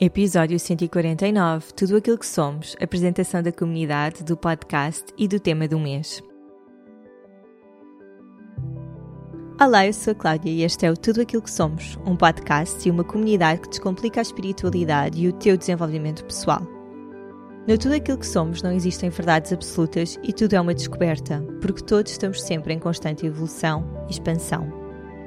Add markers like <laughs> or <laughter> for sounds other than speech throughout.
Episódio 149 Tudo aquilo que somos apresentação da comunidade, do podcast e do tema do mês. Olá, eu sou a Cláudia e este é o Tudo Aquilo que Somos, um podcast e uma comunidade que descomplica a espiritualidade e o teu desenvolvimento pessoal. No Tudo Aquilo que Somos não existem verdades absolutas e tudo é uma descoberta, porque todos estamos sempre em constante evolução e expansão.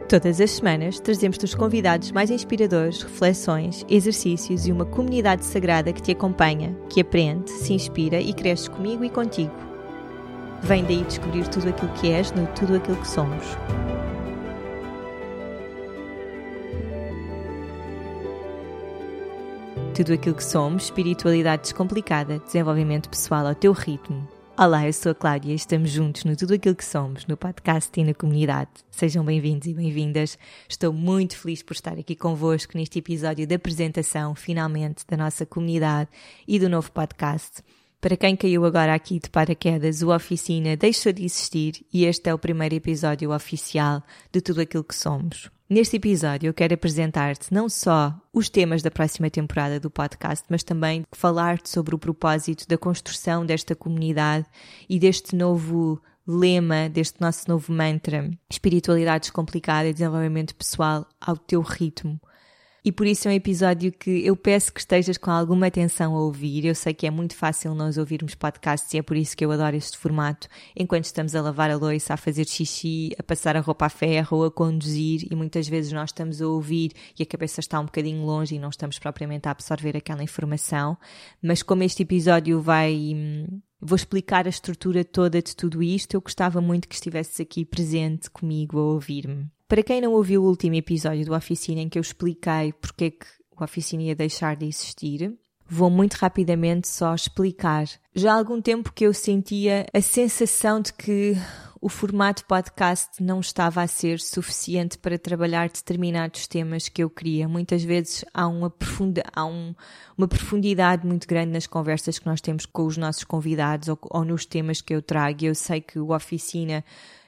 Todas as semanas trazemos-te os convidados mais inspiradores, reflexões, exercícios e uma comunidade sagrada que te acompanha, que aprende, se inspira e cresce comigo e contigo. Vem daí descobrir tudo aquilo que és no tudo aquilo que somos. Tudo aquilo que somos, espiritualidade descomplicada, desenvolvimento pessoal ao teu ritmo Olá, eu sou a Cláudia e estamos juntos no Tudo Aquilo que Somos, no podcast e na comunidade. Sejam bem-vindos e bem-vindas. Estou muito feliz por estar aqui convosco neste episódio da apresentação, finalmente, da nossa comunidade e do novo podcast. Para quem caiu agora aqui de paraquedas, o Oficina deixou de existir e este é o primeiro episódio oficial de Tudo Aquilo que Somos. Neste episódio eu quero apresentar-te não só os temas da próxima temporada do podcast, mas também falar-te sobre o propósito da construção desta comunidade e deste novo lema, deste nosso novo mantra: espiritualidade descomplicada e desenvolvimento pessoal ao teu ritmo e por isso é um episódio que eu peço que estejas com alguma atenção a ouvir. Eu sei que é muito fácil nós ouvirmos podcasts e é por isso que eu adoro este formato, enquanto estamos a lavar a louça, a fazer xixi, a passar a roupa a ferro a conduzir e muitas vezes nós estamos a ouvir e a cabeça está um bocadinho longe e não estamos propriamente a absorver aquela informação. Mas como este episódio vai hum, Vou explicar a estrutura toda de tudo isto. Eu gostava muito que estivesses aqui presente comigo a ouvir-me. Para quem não ouviu o último episódio do Oficina em que eu expliquei porque é que o Oficina ia deixar de existir, vou muito rapidamente só explicar. Já há algum tempo que eu sentia a sensação de que o formato podcast não estava a ser suficiente para trabalhar determinados temas que eu queria. Muitas vezes há, uma, profunda, há um, uma profundidade muito grande nas conversas que nós temos com os nossos convidados ou, ou nos temas que eu trago. Eu sei que o Oficina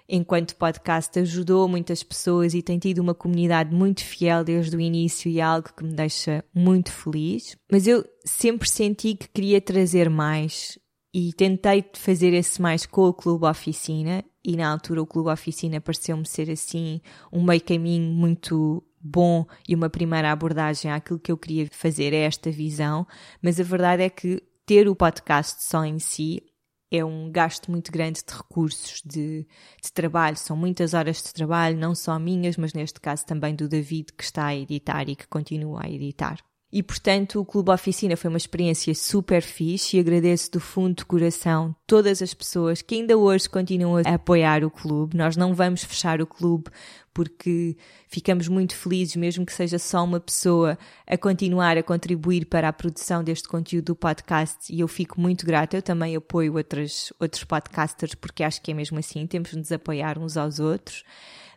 enquanto podcast ajudou muitas pessoas e tem tido uma comunidade muito fiel desde o início e é algo que me deixa muito feliz. Mas eu sempre senti que queria trazer mais e tentei fazer esse mais com o Clube Oficina e na altura o Clube Oficina pareceu-me ser assim um meio caminho muito bom e uma primeira abordagem àquilo que eu queria fazer, é esta visão, mas a verdade é que ter o podcast só em si é um gasto muito grande de recursos, de, de, trabalho, são muitas horas de trabalho, não só minhas, mas neste caso também do David, que está a editar e que continua a editar. E portanto, o Clube Oficina foi uma experiência super fixe e agradeço do fundo do coração todas as pessoas que ainda hoje continuam a apoiar o clube. Nós não vamos fechar o clube porque ficamos muito felizes, mesmo que seja só uma pessoa a continuar a contribuir para a produção deste conteúdo do podcast. E eu fico muito grata. Eu também apoio outros, outros podcasters porque acho que é mesmo assim, temos de nos apoiar uns aos outros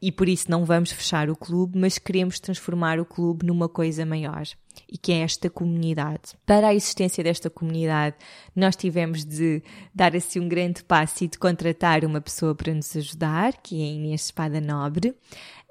e por isso não vamos fechar o clube, mas queremos transformar o clube numa coisa maior e que é esta comunidade. Para a existência desta comunidade, nós tivemos de dar assim um grande passo e de contratar uma pessoa para nos ajudar, que é a Inês Espada Nobre.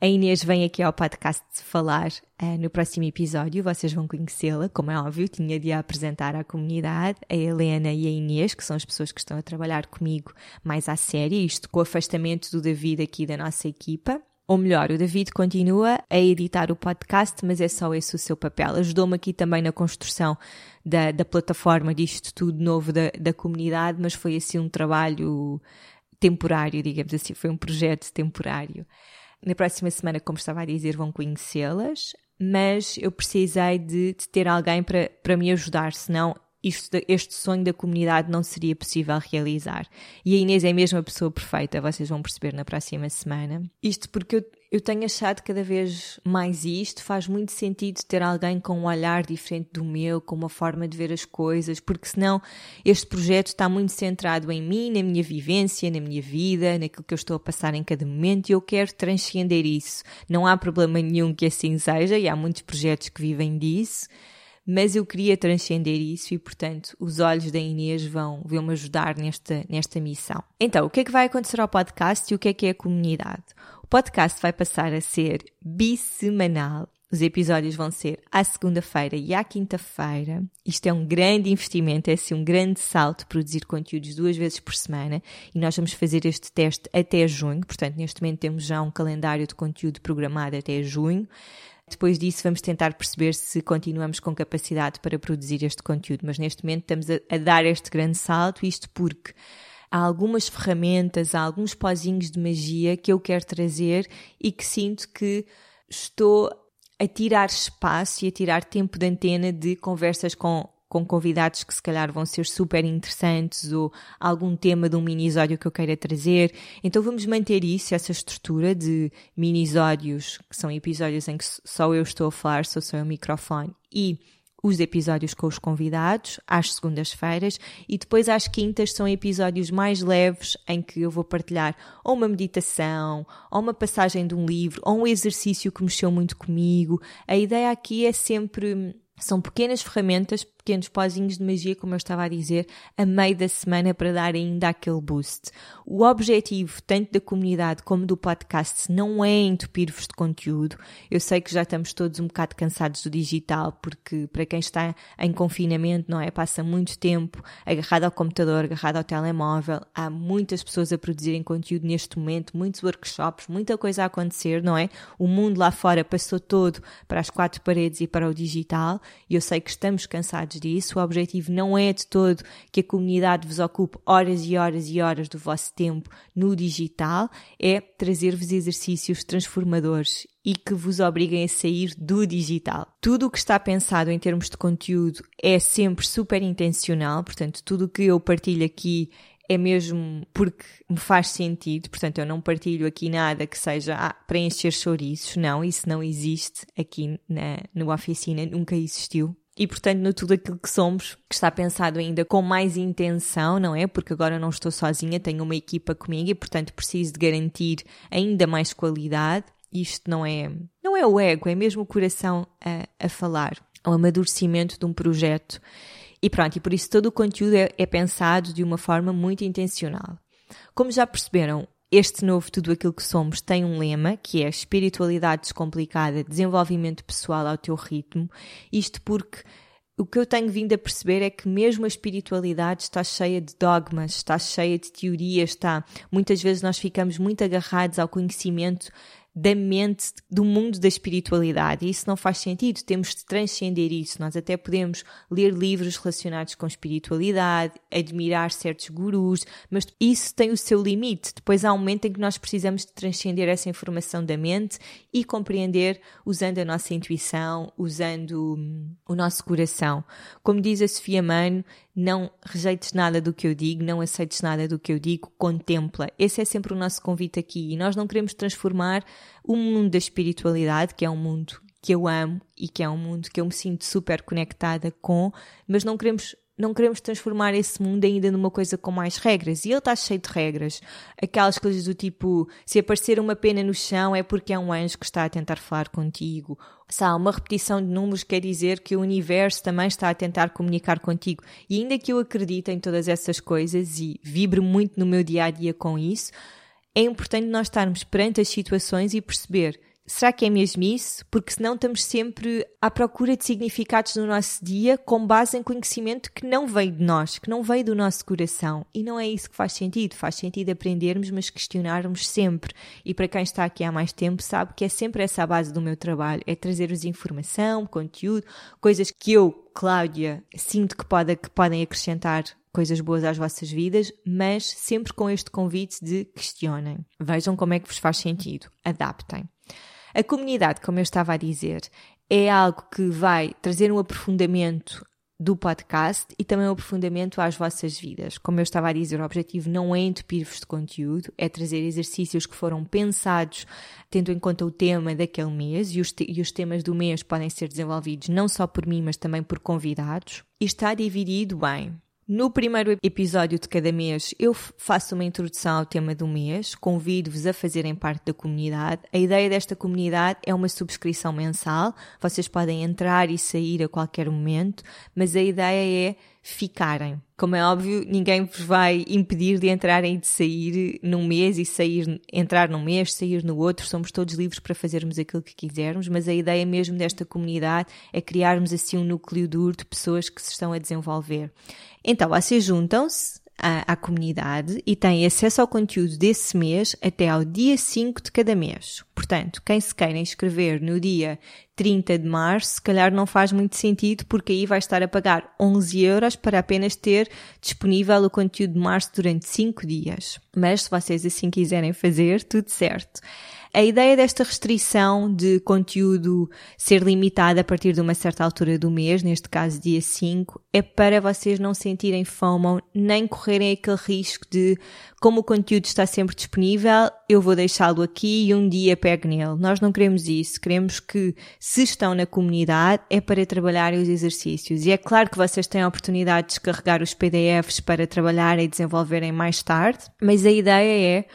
A Inês vem aqui ao podcast falar uh, no próximo episódio, vocês vão conhecê-la, como é óbvio, tinha de a apresentar à comunidade, a Helena e a Inês, que são as pessoas que estão a trabalhar comigo mais à série, isto com o afastamento do David aqui da nossa equipa. Ou melhor, o David continua a editar o podcast, mas é só esse o seu papel. Ajudou-me aqui também na construção da, da plataforma disto tudo novo da, da comunidade, mas foi assim um trabalho temporário, digamos assim, foi um projeto temporário. Na próxima semana, como estava a dizer, vão conhecê-las, mas eu precisei de, de, ter alguém para, para me ajudar, senão isto, este sonho da comunidade não seria possível realizar. E a Inês é mesmo a pessoa perfeita, vocês vão perceber na próxima semana. Isto porque eu, eu tenho achado cada vez mais isto, faz muito sentido ter alguém com um olhar diferente do meu, com uma forma de ver as coisas, porque senão este projeto está muito centrado em mim, na minha vivência, na minha vida, naquilo que eu estou a passar em cada momento e eu quero transcender isso. Não há problema nenhum que assim seja e há muitos projetos que vivem disso mas eu queria transcender isso e, portanto, os olhos da Inês vão, vão me ajudar nesta, nesta missão. Então, o que é que vai acontecer ao podcast e o que é que é a comunidade? O podcast vai passar a ser bissemanal, Os episódios vão ser à segunda-feira e à quinta-feira. Isto é um grande investimento, é assim um grande salto produzir conteúdos duas vezes por semana e nós vamos fazer este teste até junho. Portanto, neste momento temos já um calendário de conteúdo programado até junho. Depois disso, vamos tentar perceber se continuamos com capacidade para produzir este conteúdo. Mas neste momento estamos a, a dar este grande salto, isto porque há algumas ferramentas, há alguns pozinhos de magia que eu quero trazer e que sinto que estou a tirar espaço e a tirar tempo de antena de conversas com, com convidados que se calhar vão ser super interessantes ou algum tema de um minisódio que eu queira trazer. Então vamos manter isso, essa estrutura de minisódios, que são episódios em que só eu estou a falar, só sou o microfone, e os episódios com os convidados às segundas-feiras e depois às quintas são episódios mais leves em que eu vou partilhar ou uma meditação, ou uma passagem de um livro, ou um exercício que mexeu muito comigo. A ideia aqui é sempre são pequenas ferramentas, pequenos pozinhos de magia, como eu estava a dizer, a meio da semana para dar ainda aquele boost. O objetivo, tanto da comunidade como do podcast, não é entupir-vos de conteúdo. Eu sei que já estamos todos um bocado cansados do digital, porque para quem está em confinamento, não é? Passa muito tempo agarrado ao computador, agarrado ao telemóvel. Há muitas pessoas a produzirem conteúdo neste momento, muitos workshops, muita coisa a acontecer, não é? O mundo lá fora passou todo para as quatro paredes e para o digital e eu sei que estamos cansados disso. O objetivo não é de todo que a comunidade vos ocupe horas e horas e horas do vosso tempo no digital, é trazer-vos exercícios transformadores e que vos obriguem a sair do digital. Tudo o que está pensado em termos de conteúdo é sempre super intencional, portanto, tudo o que eu partilho aqui é mesmo porque me faz sentido, portanto eu não partilho aqui nada que seja ah, para encher chouriços, não, isso não existe aqui na, na oficina, nunca existiu. E portanto, no tudo aquilo que somos, que está pensado ainda com mais intenção, não é? Porque agora não estou sozinha, tenho uma equipa comigo e portanto preciso de garantir ainda mais qualidade. Isto não é, não é o ego, é mesmo o coração a, a falar, o amadurecimento de um projeto e pronto, e por isso todo o conteúdo é, é pensado de uma forma muito intencional. Como já perceberam, este novo Tudo Aquilo que Somos tem um lema que é Espiritualidade Descomplicada, Desenvolvimento Pessoal ao Teu Ritmo. Isto porque o que eu tenho vindo a perceber é que mesmo a espiritualidade está cheia de dogmas, está cheia de teorias, está. Muitas vezes nós ficamos muito agarrados ao conhecimento da mente, do mundo da espiritualidade. E isso não faz sentido, temos de transcender isso. Nós até podemos ler livros relacionados com espiritualidade, admirar certos gurus, mas isso tem o seu limite. Depois há um momento em que nós precisamos de transcender essa informação da mente e compreender usando a nossa intuição, usando hum, o nosso coração. Como diz a Sofia Mano, não rejeites nada do que eu digo, não aceites nada do que eu digo, contempla. Esse é sempre o nosso convite aqui. E nós não queremos transformar o mundo da espiritualidade, que é um mundo que eu amo e que é um mundo que eu me sinto super conectada com, mas não queremos não queremos transformar esse mundo ainda numa coisa com mais regras. E ele está cheio de regras. Aquelas coisas do tipo: se aparecer uma pena no chão é porque é um anjo que está a tentar falar contigo. Se há uma repetição de números, quer dizer que o universo também está a tentar comunicar contigo. E ainda que eu acredite em todas essas coisas e vibre muito no meu dia a dia com isso, é importante nós estarmos perante as situações e perceber Será que é mesmo isso? Porque senão estamos sempre à procura de significados no nosso dia com base em conhecimento que não veio de nós, que não veio do nosso coração. E não é isso que faz sentido. Faz sentido aprendermos, mas questionarmos sempre. E para quem está aqui há mais tempo sabe que é sempre essa a base do meu trabalho. É trazer-vos informação, conteúdo, coisas que eu, Cláudia, sinto que, pode, que podem acrescentar coisas boas às vossas vidas, mas sempre com este convite de questionem. Vejam como é que vos faz sentido. Adaptem. A comunidade, como eu estava a dizer, é algo que vai trazer um aprofundamento do podcast e também um aprofundamento às vossas vidas. Como eu estava a dizer, o objetivo não é entupir-vos de conteúdo, é trazer exercícios que foram pensados tendo em conta o tema daquele mês e os, te e os temas do mês podem ser desenvolvidos não só por mim, mas também por convidados. E está dividido bem no primeiro episódio de cada mês, eu faço uma introdução ao tema do mês, convido-vos a fazerem parte da comunidade. A ideia desta comunidade é uma subscrição mensal, vocês podem entrar e sair a qualquer momento, mas a ideia é ficarem. Como é óbvio, ninguém vos vai impedir de entrarem e de sair num mês e sair, entrar num mês, sair no outro. Somos todos livres para fazermos aquilo que quisermos, mas a ideia mesmo desta comunidade é criarmos assim um núcleo duro de pessoas que se estão a desenvolver. Então, vocês juntam-se, à, à, comunidade e têm acesso ao conteúdo desse mês até ao dia 5 de cada mês. Portanto, quem se queira inscrever no dia 30 de março, se calhar não faz muito sentido porque aí vai estar a pagar 11 euros para apenas ter disponível o conteúdo de março durante 5 dias. Mas se vocês assim quiserem fazer, tudo certo. A ideia desta restrição de conteúdo ser limitada a partir de uma certa altura do mês, neste caso dia 5, é para vocês não sentirem FOMO nem correrem aquele risco de, como o conteúdo está sempre disponível, eu vou deixá-lo aqui e um dia pego nele. Nós não queremos isso. Queremos que, se estão na comunidade, é para trabalharem os exercícios. E é claro que vocês têm a oportunidade de descarregar os PDFs para trabalharem e desenvolverem mais tarde, mas a ideia é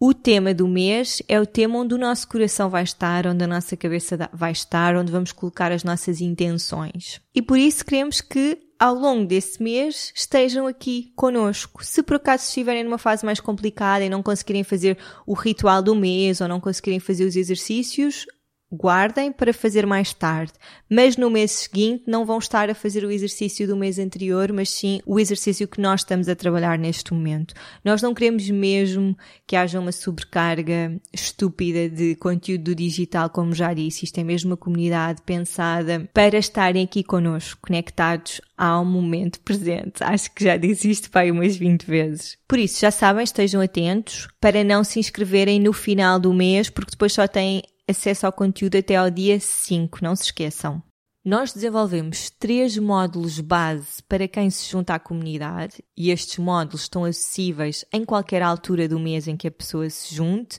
o tema do mês é o tema onde o nosso coração vai estar, onde a nossa cabeça vai estar, onde vamos colocar as nossas intenções. E por isso queremos que ao longo desse mês estejam aqui conosco. Se por acaso estiverem numa fase mais complicada e não conseguirem fazer o ritual do mês ou não conseguirem fazer os exercícios, guardem para fazer mais tarde, mas no mês seguinte não vão estar a fazer o exercício do mês anterior, mas sim o exercício que nós estamos a trabalhar neste momento. Nós não queremos mesmo que haja uma sobrecarga estúpida de conteúdo digital, como já disse, isto é mesmo uma comunidade pensada para estarem aqui connosco, conectados ao momento presente. Acho que já disse isto para umas 20 vezes. Por isso, já sabem, estejam atentos para não se inscreverem no final do mês, porque depois só têm acesso ao conteúdo até ao dia 5, não se esqueçam. Nós desenvolvemos três módulos base para quem se junta à comunidade e estes módulos estão acessíveis em qualquer altura do mês em que a pessoa se junte,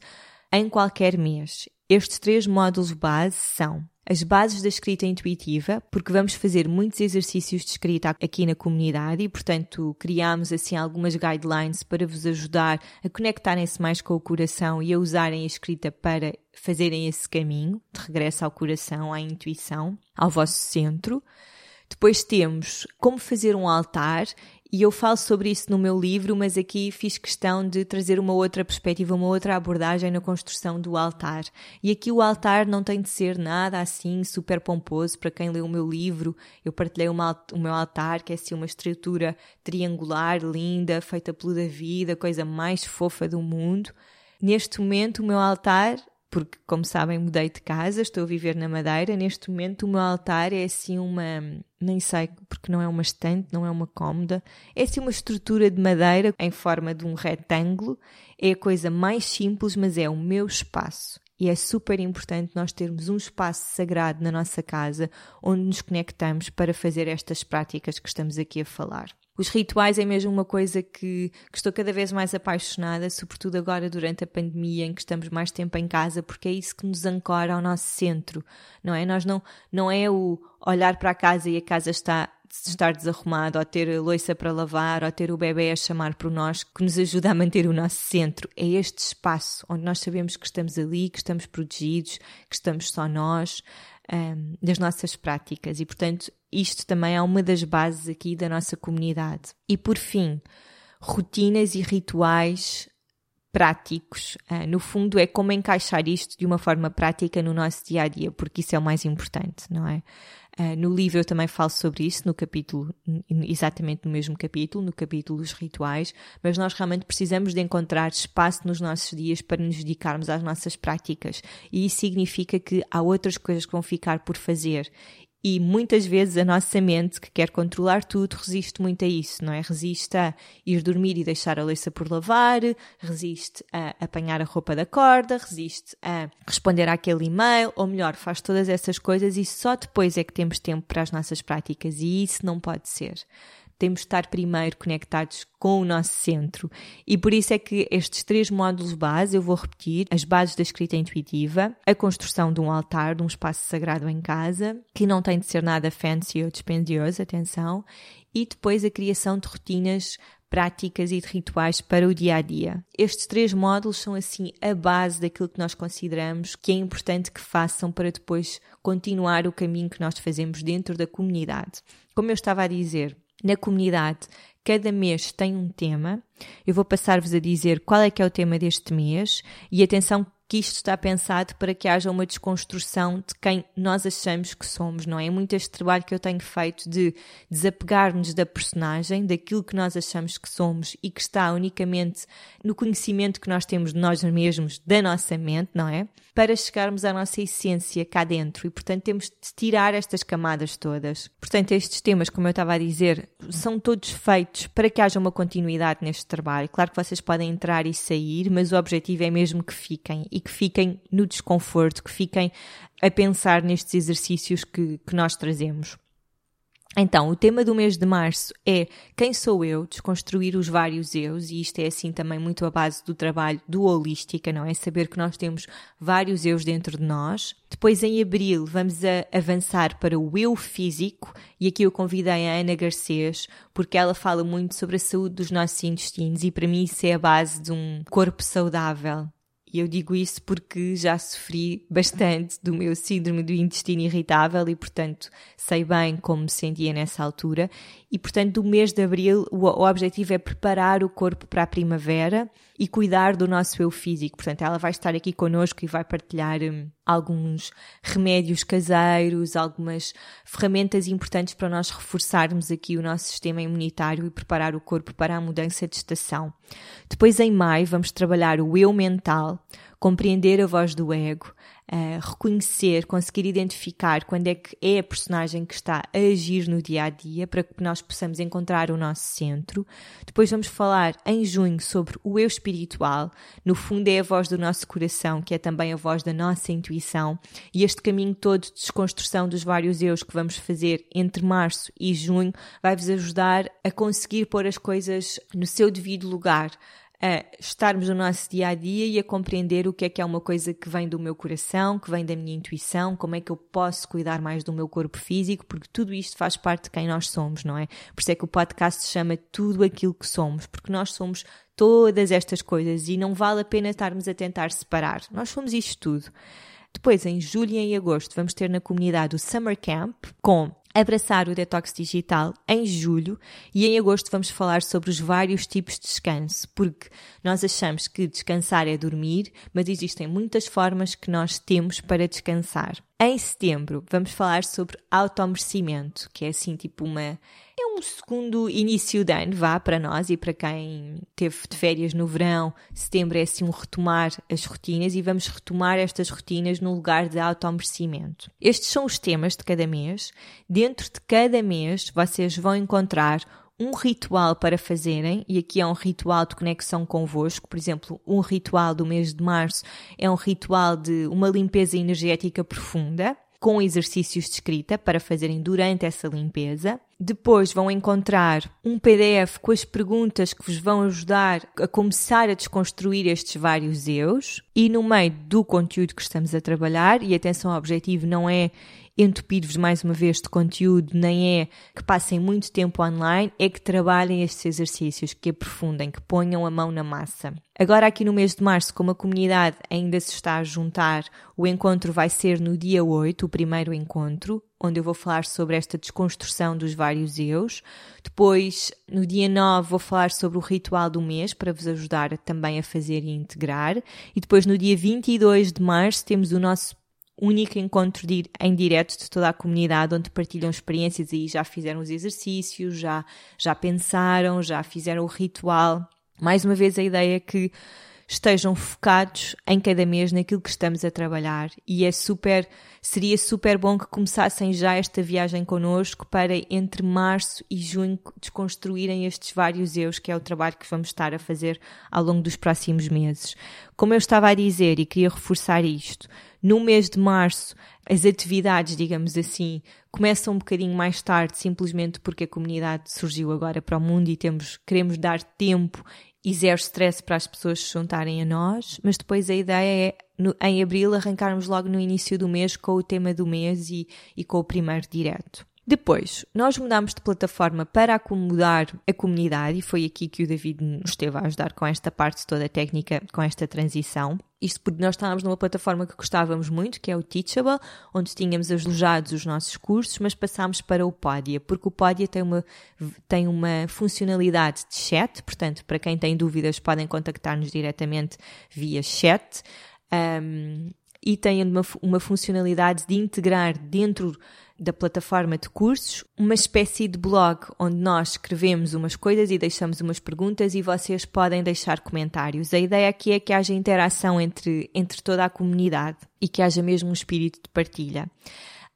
em qualquer mês. Estes três módulos base são as bases da escrita intuitiva, porque vamos fazer muitos exercícios de escrita aqui na comunidade e, portanto, criamos assim algumas guidelines para vos ajudar a conectarem-se mais com o coração e a usarem a escrita para fazerem esse caminho de regresso ao coração, à intuição, ao vosso centro. Depois temos como fazer um altar e eu falo sobre isso no meu livro, mas aqui fiz questão de trazer uma outra perspectiva, uma outra abordagem na construção do altar. E aqui o altar não tem de ser nada assim super pomposo. Para quem lê o meu livro, eu partilhei uma, o meu altar, que é assim uma estrutura triangular, linda, feita pelo David, a coisa mais fofa do mundo. Neste momento, o meu altar porque, como sabem, mudei de casa, estou a viver na Madeira. Neste momento, o meu altar é assim uma. Nem sei, porque não é uma estante, não é uma cômoda. É assim uma estrutura de madeira em forma de um retângulo. É a coisa mais simples, mas é o meu espaço. E é super importante nós termos um espaço sagrado na nossa casa onde nos conectamos para fazer estas práticas que estamos aqui a falar. Os rituais é mesmo uma coisa que, que, estou cada vez mais apaixonada, sobretudo agora durante a pandemia, em que estamos mais tempo em casa, porque é isso que nos ancora ao nosso centro, não é? Nós não, não é o olhar para a casa e a casa está estar desarrumado, ou ter louça para lavar, ou ter o bebê a chamar por nós, que nos ajuda a manter o nosso centro. É este espaço onde nós sabemos que estamos ali, que estamos protegidos, que estamos só nós, um, das nossas práticas. E, portanto, isto também é uma das bases aqui da nossa comunidade. E, por fim, rotinas e rituais práticos. Uh, no fundo, é como encaixar isto de uma forma prática no nosso dia a dia, porque isso é o mais importante, não é? Uh, no livro eu também falo sobre isso, no capítulo, exatamente no mesmo capítulo, no capítulo dos rituais, mas nós realmente precisamos de encontrar espaço nos nossos dias para nos dedicarmos às nossas práticas. E isso significa que há outras coisas que vão ficar por fazer. E muitas vezes a nossa mente, que quer controlar tudo, resiste muito a isso, não é? Resiste a ir dormir e deixar a louça por lavar, resiste a apanhar a roupa da corda, resiste a responder àquele e-mail, ou melhor, faz todas essas coisas e só depois é que temos tempo para as nossas práticas e isso não pode ser temos de estar primeiro conectados com o nosso centro. E por isso é que estes três módulos base, eu vou repetir, as bases da escrita intuitiva, a construção de um altar, de um espaço sagrado em casa, que não tem de ser nada fancy ou dispendioso, atenção, e depois a criação de rotinas práticas e de rituais para o dia a dia. Estes três módulos são assim a base daquilo que nós consideramos que é importante que façam para depois continuar o caminho que nós fazemos dentro da comunidade. Como eu estava a dizer, na comunidade cada mês tem um tema. Eu vou passar-vos a dizer qual é que é o tema deste mês e atenção que isto está pensado para que haja uma desconstrução de quem nós achamos que somos, não é? muito este trabalho que eu tenho feito de desapegar-nos da personagem, daquilo que nós achamos que somos e que está unicamente no conhecimento que nós temos de nós mesmos, da nossa mente, não é? Para chegarmos à nossa essência cá dentro e, portanto, temos de tirar estas camadas todas. Portanto, estes temas, como eu estava a dizer, são todos feitos para que haja uma continuidade neste trabalho. Claro que vocês podem entrar e sair, mas o objetivo é mesmo que fiquem e que fiquem no desconforto, que fiquem a pensar nestes exercícios que, que nós trazemos. Então, o tema do mês de março é quem sou eu, desconstruir os vários eus, e isto é assim também muito a base do trabalho do Holística, não é? Saber que nós temos vários eus dentro de nós. Depois, em abril, vamos avançar para o eu físico, e aqui eu convidei a Ana Garcês, porque ela fala muito sobre a saúde dos nossos intestinos, e para mim isso é a base de um corpo saudável. E eu digo isso porque já sofri bastante do meu síndrome do intestino irritável e, portanto, sei bem como me sentia nessa altura. E, portanto, do mês de abril, o, o objetivo é preparar o corpo para a primavera e cuidar do nosso eu físico. Portanto, ela vai estar aqui connosco e vai partilhar hum, alguns remédios caseiros, algumas ferramentas importantes para nós reforçarmos aqui o nosso sistema imunitário e preparar o corpo para a mudança de estação. Depois, em maio, vamos trabalhar o eu mental, compreender a voz do ego, uh, reconhecer, conseguir identificar quando é que é a personagem que está a agir no dia a dia para que nós possamos encontrar o nosso centro. Depois vamos falar em junho sobre o eu espiritual. No fundo, é a voz do nosso coração, que é também a voz da nossa intuição. E este caminho todo de desconstrução dos vários eus que vamos fazer entre março e junho vai-vos ajudar a conseguir pôr as coisas no seu devido lugar a estarmos no nosso dia a dia e a compreender o que é que é uma coisa que vem do meu coração, que vem da minha intuição, como é que eu posso cuidar mais do meu corpo físico, porque tudo isto faz parte de quem nós somos, não é? Por isso é que o podcast se chama Tudo Aquilo que Somos, porque nós somos todas estas coisas e não vale a pena estarmos a tentar separar. Nós somos isto tudo. Depois, em julho e em agosto, vamos ter na comunidade o Summer Camp com abraçar o detox digital em julho e em agosto vamos falar sobre os vários tipos de descanso, porque nós achamos que descansar é dormir, mas existem muitas formas que nós temos para descansar. Em setembro vamos falar sobre automerecimento, que é assim tipo uma é um segundo início de ano, vá para nós e para quem teve de férias no verão. Setembro é assim um retomar as rotinas e vamos retomar estas rotinas no lugar de automerecimento. Estes são os temas de cada mês. Dentro de cada mês vocês vão encontrar um ritual para fazerem, e aqui é um ritual de conexão convosco, por exemplo, um ritual do mês de março é um ritual de uma limpeza energética profunda, com exercícios de escrita para fazerem durante essa limpeza. Depois vão encontrar um PDF com as perguntas que vos vão ajudar a começar a desconstruir estes vários eus. E no meio do conteúdo que estamos a trabalhar, e atenção ao objetivo não é entupir-vos mais uma vez de conteúdo, nem é que passem muito tempo online, é que trabalhem estes exercícios, que aprofundem, que ponham a mão na massa. Agora, aqui no mês de março, como a comunidade ainda se está a juntar, o encontro vai ser no dia 8, o primeiro encontro, onde eu vou falar sobre esta desconstrução dos vários eus. Depois, no dia 9, vou falar sobre o ritual do mês, para vos ajudar também a fazer e integrar. E depois, no dia 22 de março, temos o nosso único encontro de, em direto de toda a comunidade, onde partilham experiências e já fizeram os exercícios, já, já pensaram, já fizeram o ritual. Mais uma vez, a ideia é que estejam focados em cada mês naquilo que estamos a trabalhar e é super, seria super bom que começassem já esta viagem connosco para entre março e junho desconstruírem estes vários eus, que é o trabalho que vamos estar a fazer ao longo dos próximos meses. Como eu estava a dizer e queria reforçar isto, no mês de março, as atividades, digamos assim, começam um bocadinho mais tarde, simplesmente porque a comunidade surgiu agora para o mundo e temos, queremos dar tempo e zero stress para as pessoas se juntarem a nós, mas depois a ideia é, no, em abril, arrancarmos logo no início do mês com o tema do mês e, e com o primeiro direto. Depois, nós mudámos de plataforma para acomodar a comunidade e foi aqui que o David nos esteve a ajudar com esta parte toda técnica, com esta transição. Isto porque nós estávamos numa plataforma que gostávamos muito, que é o Teachable, onde tínhamos alojados os nossos cursos, mas passámos para o Podia, porque o Podia tem uma, tem uma funcionalidade de chat, portanto, para quem tem dúvidas, podem contactar-nos diretamente via chat. Um, e tem uma, uma funcionalidade de integrar dentro da plataforma de cursos uma espécie de blog onde nós escrevemos umas coisas e deixamos umas perguntas e vocês podem deixar comentários. A ideia aqui é que haja interação entre, entre toda a comunidade e que haja mesmo um espírito de partilha.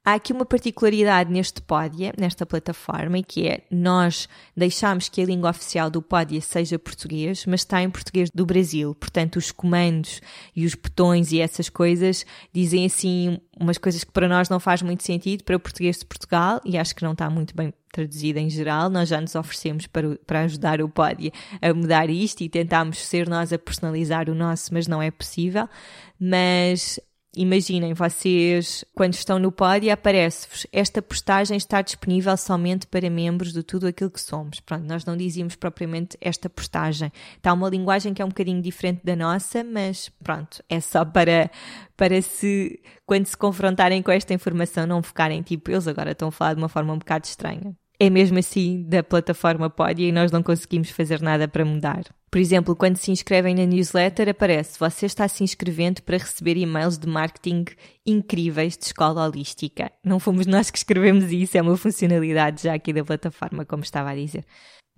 Há aqui uma particularidade neste Podia, nesta plataforma, que é nós deixamos que a língua oficial do Podia seja português, mas está em português do Brasil. Portanto, os comandos e os botões e essas coisas dizem assim umas coisas que para nós não faz muito sentido para o português de Portugal e acho que não está muito bem traduzida em geral. Nós já nos oferecemos para, para ajudar o Podia a mudar isto e tentámos ser nós a personalizar o nosso, mas não é possível. Mas Imaginem vocês, quando estão no pódio, aparece-vos esta postagem está disponível somente para membros de tudo aquilo que somos. Pronto, nós não dizíamos propriamente esta postagem. Está uma linguagem que é um bocadinho diferente da nossa, mas pronto, é só para, para se, quando se confrontarem com esta informação, não ficarem tipo, eles agora estão a falar de uma forma um bocado estranha. É mesmo assim da plataforma Podia e nós não conseguimos fazer nada para mudar. Por exemplo, quando se inscrevem na newsletter, aparece você está se inscrevendo para receber e-mails de marketing incríveis de escola holística. Não fomos nós que escrevemos isso, é uma funcionalidade já aqui da plataforma, como estava a dizer.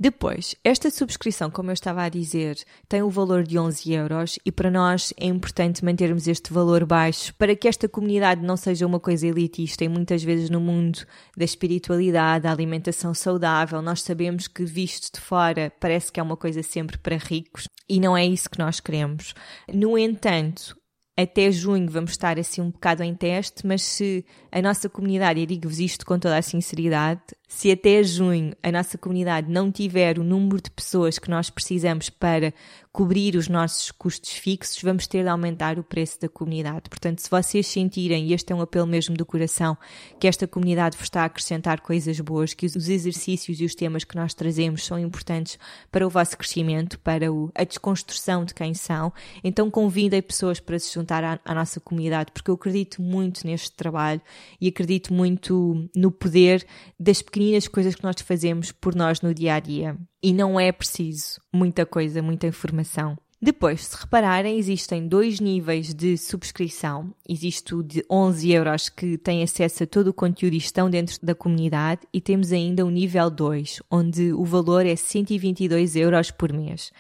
Depois, esta subscrição, como eu estava a dizer, tem o valor de 11 euros e para nós é importante mantermos este valor baixo para que esta comunidade não seja uma coisa elitista e muitas vezes no mundo da espiritualidade, da alimentação saudável, nós sabemos que visto de fora parece que é uma coisa sempre para ricos e não é isso que nós queremos. No entanto, até junho vamos estar assim um bocado em teste, mas se a nossa comunidade, e digo-vos isto com toda a sinceridade, se até junho a nossa comunidade não tiver o número de pessoas que nós precisamos para cobrir os nossos custos fixos, vamos ter de aumentar o preço da comunidade. Portanto, se vocês sentirem, e este é um apelo mesmo do coração, que esta comunidade vos está a acrescentar coisas boas, que os exercícios e os temas que nós trazemos são importantes para o vosso crescimento, para a desconstrução de quem são, então convidem pessoas para se juntar à, à nossa comunidade, porque eu acredito muito neste trabalho e acredito muito no poder das pequenas pequeninas coisas que nós fazemos por nós no dia a dia. E não é preciso muita coisa, muita informação. Depois, se repararem, existem dois níveis de subscrição. Existe o de 11 euros que tem acesso a todo o conteúdo e estão dentro da comunidade e temos ainda o nível 2, onde o valor é 122 euros por mês.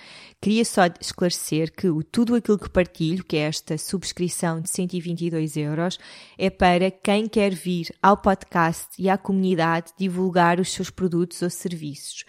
Queria só esclarecer que o, tudo aquilo que partilho, que é esta subscrição de 122 euros, é para quem quer vir ao podcast e à comunidade divulgar os seus produtos ou serviços.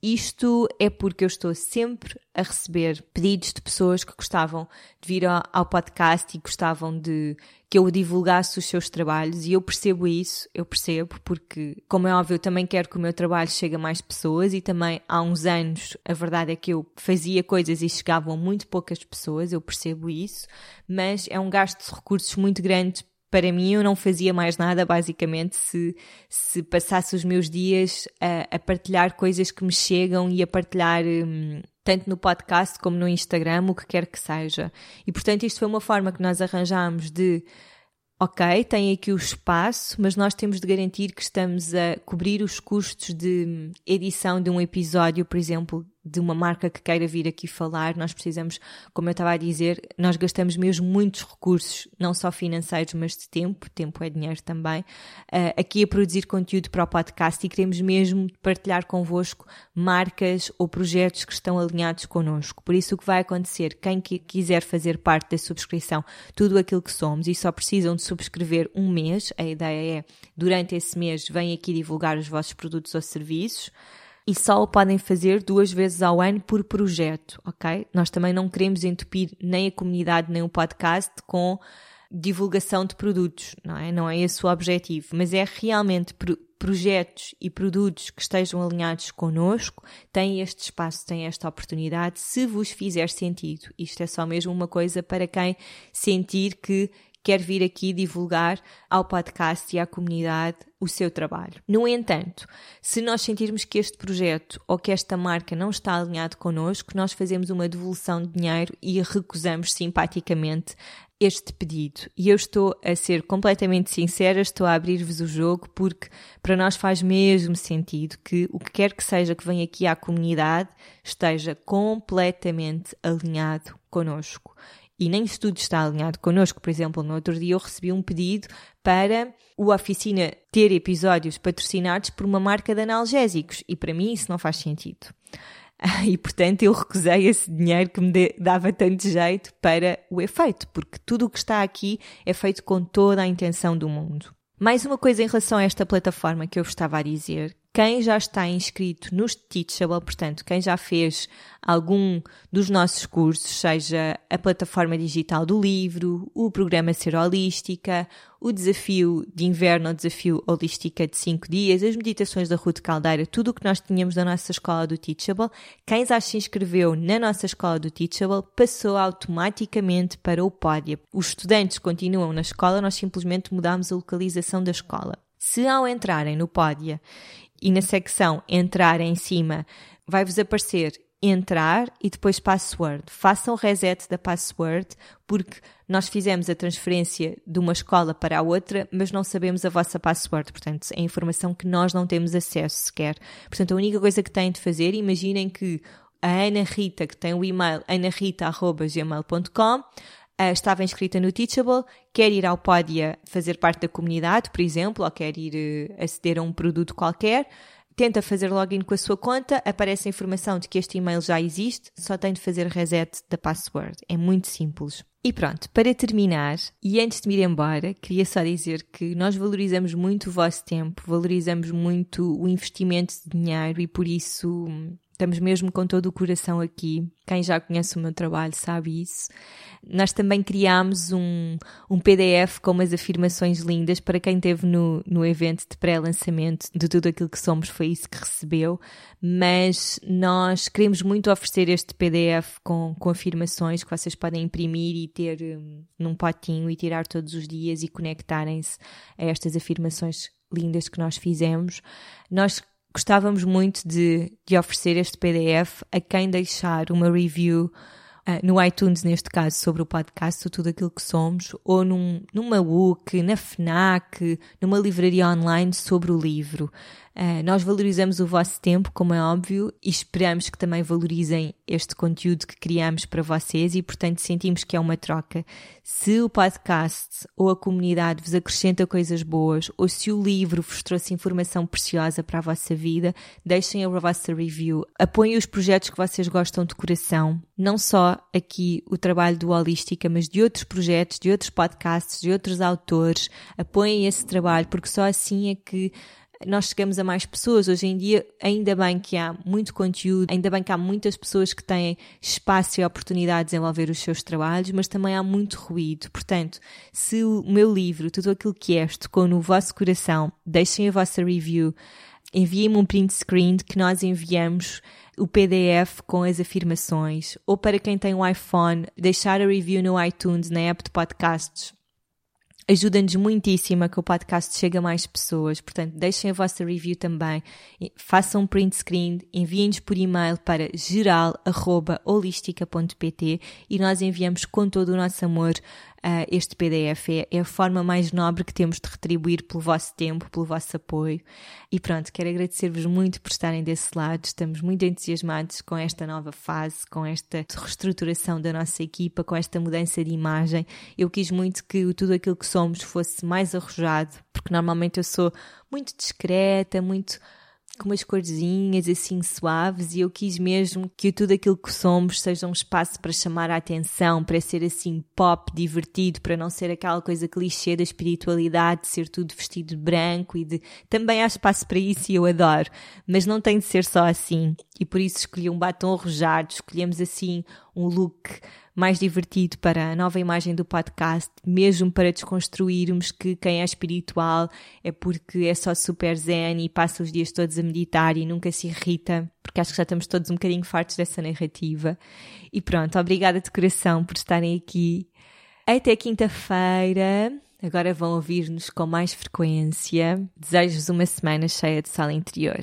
Isto é porque eu estou sempre a receber pedidos de pessoas que gostavam de vir ao, podcast e gostavam de que eu divulgasse os seus trabalhos e eu percebo isso, eu percebo, porque, como é óbvio, eu também quero que o meu trabalho chegue a mais pessoas e também há uns anos a verdade é que eu fazia coisas e chegavam muito poucas pessoas, eu percebo isso, mas é um gasto de recursos muito grande para mim eu não fazia mais nada basicamente se, se passasse os meus dias a, a partilhar coisas que me chegam e a partilhar hum, tanto no podcast como no Instagram, o que quer que seja. E portanto isto foi uma forma que nós arranjámos de ok, tem aqui o espaço, mas nós temos de garantir que estamos a cobrir os custos de hum, edição de um episódio, por exemplo, de uma marca que queira vir aqui falar, nós precisamos, como eu estava a dizer, nós gastamos mesmo muitos recursos, não só financeiros, mas de tempo, tempo é dinheiro também, uh, aqui a produzir conteúdo para o podcast e queremos mesmo partilhar convosco marcas ou projetos que estão alinhados connosco. Por isso o que vai acontecer, quem quiser fazer parte da subscrição, tudo aquilo que somos e só precisam de subscrever um mês, a ideia é, durante esse mês, vem aqui divulgar os vossos produtos ou serviços, e só o podem fazer duas vezes ao ano por projeto, ok? Nós também não queremos entupir nem a comunidade nem o podcast com divulgação de produtos, não é? Não é esse o objetivo, mas é realmente pro projetos e produtos que estejam alinhados connosco têm este espaço, têm esta oportunidade, se vos fizer sentido. Isto é só mesmo uma coisa para quem sentir que quer vir aqui divulgar ao podcast e à comunidade o seu trabalho. No entanto, se nós sentirmos que este projeto ou que esta marca não está alinhado connosco, nós fazemos uma devolução de dinheiro e recusamos simpaticamente este pedido. E eu estou a ser completamente sincera, estou a abrir-vos o jogo porque para nós faz mesmo sentido que o que quer que seja que venha aqui à comunidade esteja completamente alinhado connosco. E nem tudo está alinhado connosco. Por exemplo, no outro dia eu recebi um pedido para o Oficina ter episódios patrocinados por uma marca de analgésicos. E para mim isso não faz sentido. <laughs> E portanto eu recusei esse dinheiro que me dava tanto jeito para o efeito, porque tudo o que está aqui é feito com toda a intenção do mundo. Mais uma coisa em relação a esta plataforma que eu estava a dizer, quem já está inscrito nos Teachable, portanto, quem já fez algum dos nossos cursos, seja a plataforma digital do livro, o programa Ser Holística, o desafio de inverno, o desafio Holística de 5 dias, as meditações da Ruth Caldeira, tudo o que nós tínhamos na nossa escola do Teachable, quem já se inscreveu na nossa escola do Teachable passou automaticamente para o Pódia. Os estudantes continuam na escola, nós simplesmente mudamos a localização da escola. Se ao entrarem no Pódia e na secção entrar em cima vai-vos aparecer entrar e depois password. Façam reset da password porque nós fizemos a transferência de uma escola para a outra, mas não sabemos a vossa password. Portanto, é informação que nós não temos acesso sequer. Portanto, a única coisa que têm de fazer, imaginem que a Ana Rita, que tem o e-mail anarita.gmail.com, estava inscrita no Teachable, quer ir ao Podia fazer parte da comunidade, por exemplo, ou quer ir uh, aceder a um produto qualquer, tenta fazer login com a sua conta, aparece a informação de que este e-mail já existe, só tem de fazer reset da password. É muito simples. E pronto, para terminar, e antes de me ir embora, queria só dizer que nós valorizamos muito o vosso tempo, valorizamos muito o investimento de dinheiro e por isso hum, Estamos mesmo com todo o coração aqui. Quem já conhece o meu trabalho sabe isso. Nós também criámos um, um PDF com umas afirmações lindas para quem esteve no, no evento de pré-lançamento de tudo aquilo que somos, foi isso que recebeu. Mas nós queremos muito oferecer este PDF com, com afirmações que vocês podem imprimir e ter um, num potinho e tirar todos os dias e conectarem-se a estas afirmações lindas que nós fizemos. Nós gostávamos muito de, de oferecer este PDF a quem deixar uma review uh, no iTunes, neste caso, sobre o podcast, tudo aquilo que somos, ou num, numa WUC, na FNAC, numa livraria online sobre o livro. Uh, nós valorizamos o vosso tempo, como é óbvio, e esperamos que também valorizem este conteúdo que criamos para vocês e, portanto, sentimos que é uma troca. Se o podcast ou a comunidade vos acrescenta coisas boas, ou se o livro vos trouxe informação preciosa para a vossa vida, deixem a vossa review. Apoiem os projetos que vocês gostam de coração, não só aqui o trabalho do Holística, mas de outros projetos, de outros podcasts, de outros autores. Apoiem esse trabalho, porque só assim é que nós chegamos a mais pessoas. Hoje em dia, ainda bem que há muito conteúdo, ainda bem que há muitas pessoas que têm espaço e oportunidade de desenvolver os seus trabalhos, mas também há muito ruído. Portanto, se o meu livro, tudo aquilo que é, tocou no vosso coração, deixem a vossa review, enviem-me um print screen que nós enviamos o PDF com as afirmações, ou para quem tem um iPhone, deixar a review no iTunes, na app de podcasts ajuda-nos muitíssimo a que o podcast chegue a mais pessoas. Portanto, deixem a vossa review também, façam um print screen, enviem-nos por e-mail para geral.holistica.pt e nós enviamos com todo o nosso amor uh, este PDF. É, é, a forma mais nobre que temos de retribuir pelo vosso tempo, pelo vosso apoio. E pronto, quero agradecer-vos muito por estarem desse lado. Estamos muito entusiasmados com esta nova fase, com esta reestruturação da nossa equipa, com esta mudança de imagem. Eu quis muito que tudo aquilo que somos fosse mais arrojado, porque normalmente eu sou muito discreta, muito com umas corzinhas assim suaves e eu quis mesmo que tudo aquilo que somos seja um espaço para chamar a atenção, para ser assim pop, divertido, para não ser aquela coisa clichê da espiritualidade, de ser tudo vestido de branco e de... Também há espaço para isso e eu adoro, mas não tem de ser só assim. E por isso escolhi um batom arrojado, escolhemos assim um look mais divertido para a nova imagem do podcast, mesmo para desconstruirmos que quem é espiritual é porque é só super zen e passa os dias todos a meditar e nunca se irrita, porque acho que já estamos todos um bocadinho fartos dessa narrativa. E pronto, obrigada de coração por estarem aqui Até quinta-feira. Agora vão ouvir-nos com mais frequência. Desejo-vos uma semana cheia de sala interior.